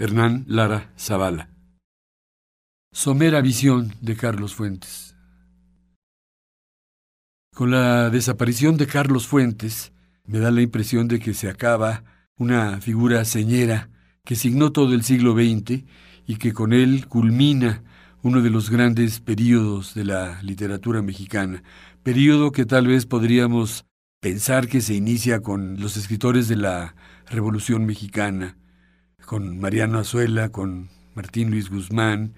Hernán Lara Zavala. Somera visión de Carlos Fuentes. Con la desaparición de Carlos Fuentes, me da la impresión de que se acaba una figura señera que signó todo el siglo XX y que con él culmina uno de los grandes períodos de la literatura mexicana, período que tal vez podríamos pensar que se inicia con los escritores de la Revolución Mexicana, con Mariano Azuela, con Martín Luis Guzmán,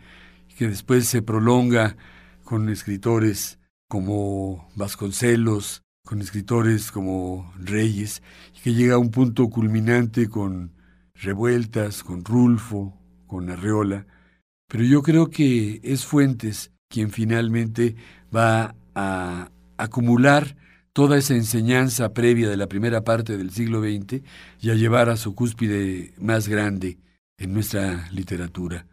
que después se prolonga con escritores como Vasconcelos, con escritores como Reyes, y que llega a un punto culminante con Revueltas, con Rulfo, con Arreola. Pero yo creo que es Fuentes quien finalmente va a acumular toda esa enseñanza previa de la primera parte del siglo XX y a llevar a su cúspide más grande en nuestra literatura.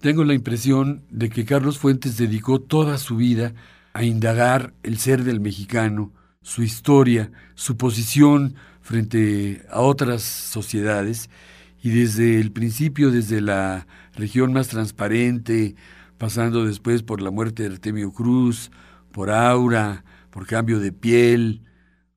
Tengo la impresión de que Carlos Fuentes dedicó toda su vida a indagar el ser del mexicano, su historia, su posición frente a otras sociedades, y desde el principio, desde la región más transparente, pasando después por la muerte de Artemio Cruz, por Aura, por cambio de piel,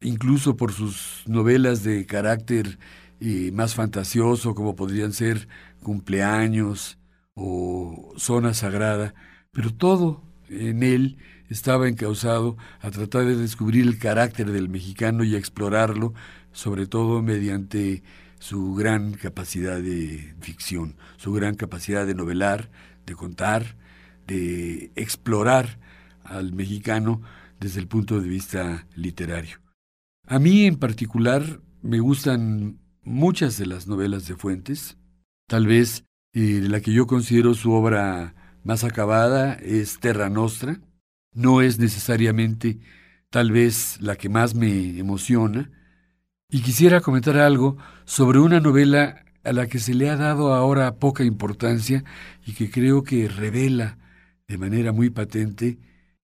incluso por sus novelas de carácter eh, más fantasioso, como podrían ser Cumpleaños o Zona Sagrada, pero todo en él estaba encausado a tratar de descubrir el carácter del mexicano y explorarlo, sobre todo mediante su gran capacidad de ficción, su gran capacidad de novelar, de contar, de explorar al mexicano desde el punto de vista literario. A mí en particular me gustan muchas de las novelas de Fuentes. Tal vez eh, la que yo considero su obra más acabada es Terra Nostra. No es necesariamente tal vez la que más me emociona. Y quisiera comentar algo sobre una novela a la que se le ha dado ahora poca importancia y que creo que revela de manera muy patente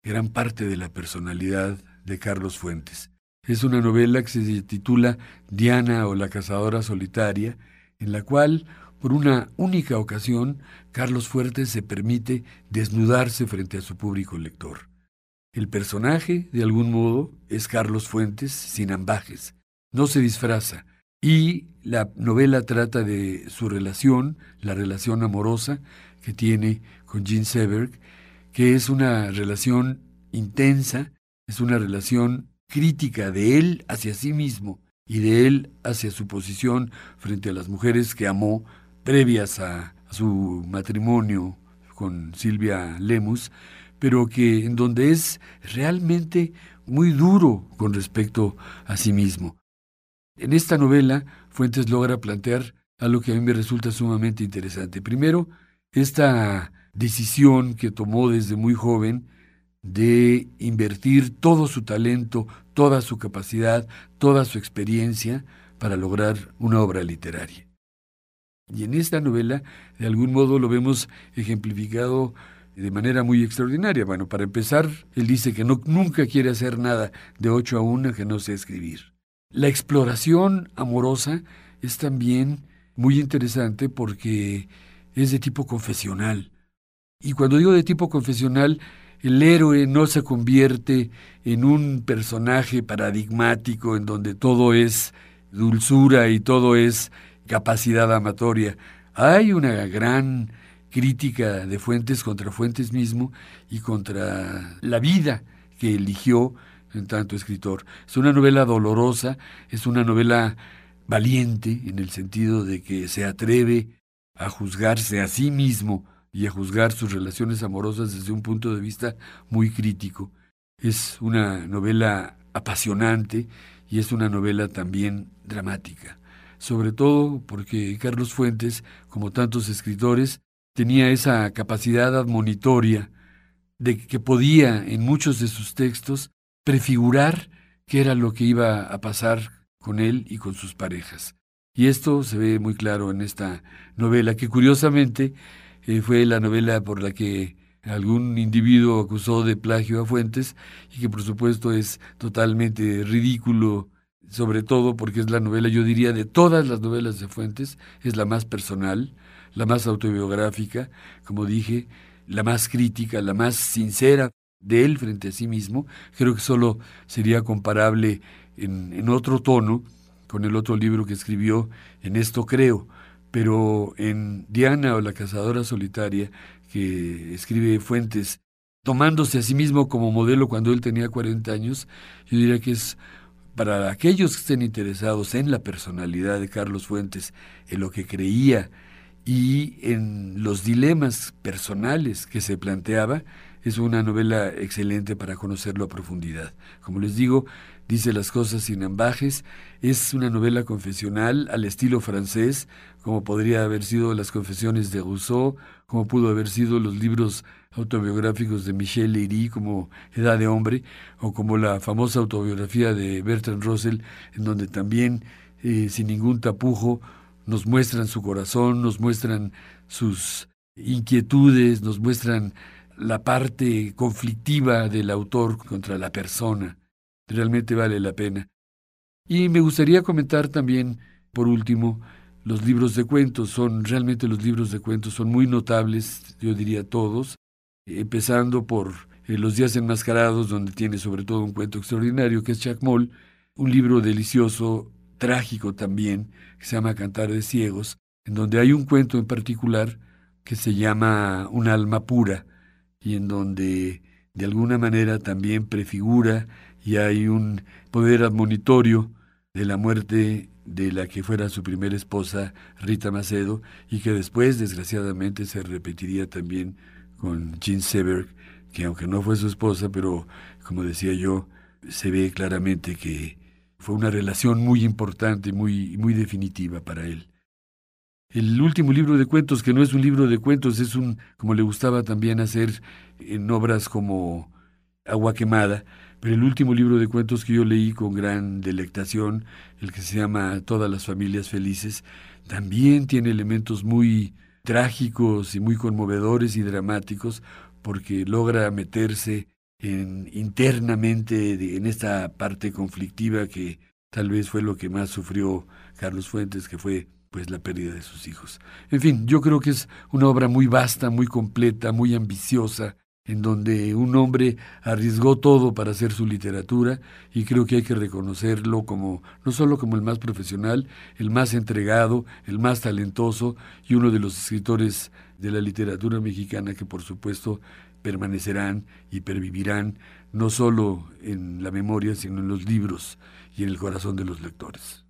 gran parte de la personalidad de Carlos Fuentes. Es una novela que se titula Diana o la cazadora solitaria, en la cual, por una única ocasión, Carlos Fuentes se permite desnudarse frente a su público lector. El personaje, de algún modo, es Carlos Fuentes sin ambajes, no se disfraza, y la novela trata de su relación, la relación amorosa que tiene con Jean Seberg, que es una relación intensa, es una relación crítica de él hacia sí mismo y de él hacia su posición frente a las mujeres que amó previas a, su matrimonio con Silvia Lemus, pero que en donde es realmente muy duro con respecto a sí mismo. En esta novela, Fuentes logra plantear algo que a mí me resulta sumamente interesante. Primero, esta decisión que tomó desde muy joven de invertir todo su talento, toda su capacidad, toda su experiencia para lograr una obra literaria. Y en esta novela, de algún modo, lo vemos ejemplificado de manera muy extraordinaria. Bueno, para empezar, él dice que no, nunca quiere hacer nada de ocho a una que no sea escribir. La exploración amorosa es también muy interesante porque es de tipo confesional. Y cuando digo de tipo confesional, el héroe no se convierte en un personaje paradigmático en donde todo es dulzura y todo es capacidad amatoria. Hay una gran crítica de Fuentes contra Fuentes mismo y contra la vida que eligió en tanto escritor. Es una novela dolorosa, es una novela valiente en el sentido de que se atreve a juzgarse a sí mismo y a juzgar sus relaciones amorosas desde un punto de vista muy crítico. Es una novela apasionante y es una novela también dramática, sobre todo porque Carlos Fuentes, como tantos escritores, tenía esa capacidad admonitoria de que podía en muchos de sus textos prefigurar qué era lo que iba a pasar con él y con sus parejas. Y esto se ve muy claro en esta novela, que curiosamente eh, fue la novela por la que algún individuo acusó de plagio a Fuentes y que por supuesto es totalmente ridículo sobre todo porque es la novela, yo diría, de todas las novelas de Fuentes, es la más personal, la más autobiográfica, como dije, la más crítica, la más sincera de él frente a sí mismo. Creo que solo sería comparable en, en otro tono con el otro libro que escribió, En esto creo, pero en Diana o la cazadora solitaria, que escribe Fuentes, tomándose a sí mismo como modelo cuando él tenía 40 años, yo diría que es para aquellos que estén interesados en la personalidad de Carlos Fuentes, en lo que creía y en los dilemas personales que se planteaba, es una novela excelente para conocerlo a profundidad. Como les digo, dice las cosas sin ambajes, es una novela confesional al estilo francés, como podría haber sido las confesiones de Rousseau, como pudo haber sido los libros autobiográficos de Michel Leiry como Edad de Hombre, o como la famosa autobiografía de Bertrand Russell, en donde también, eh, sin ningún tapujo, nos muestran su corazón, nos muestran sus inquietudes, nos muestran la parte conflictiva del autor contra la persona. Realmente vale la pena. Y me gustaría comentar también, por último, los libros de cuentos. Son realmente los libros de cuentos, son muy notables, yo diría todos, empezando por eh, Los días enmascarados, donde tiene sobre todo un cuento extraordinario que es Chacmol, un libro delicioso, trágico también, que se llama Cantar de Ciegos, en donde hay un cuento en particular que se llama Un alma pura, y en donde de alguna manera también prefigura y hay un poder admonitorio de la muerte de la que fuera su primera esposa, Rita Macedo, y que después, desgraciadamente, se repetiría también con Jean Seberg, que aunque no fue su esposa, pero como decía yo, se ve claramente que fue una relación muy importante, muy, muy definitiva para él. El último libro de cuentos, que no es un libro de cuentos, es un, como le gustaba también hacer en obras como Agua Quemada, pero el último libro de cuentos que yo leí con gran delectación, el que se llama Todas las familias felices, también tiene elementos muy trágicos y muy conmovedores y dramáticos, porque logra meterse en, internamente en esta parte conflictiva que tal vez fue lo que más sufrió Carlos Fuentes, que fue pues la pérdida de sus hijos. En fin, yo creo que es una obra muy vasta, muy completa, muy ambiciosa, en donde un hombre arriesgó todo para hacer su literatura y creo que hay que reconocerlo como no solo como el más profesional, el más entregado, el más talentoso y uno de los escritores de la literatura mexicana que por supuesto permanecerán y pervivirán no solo en la memoria, sino en los libros y en el corazón de los lectores.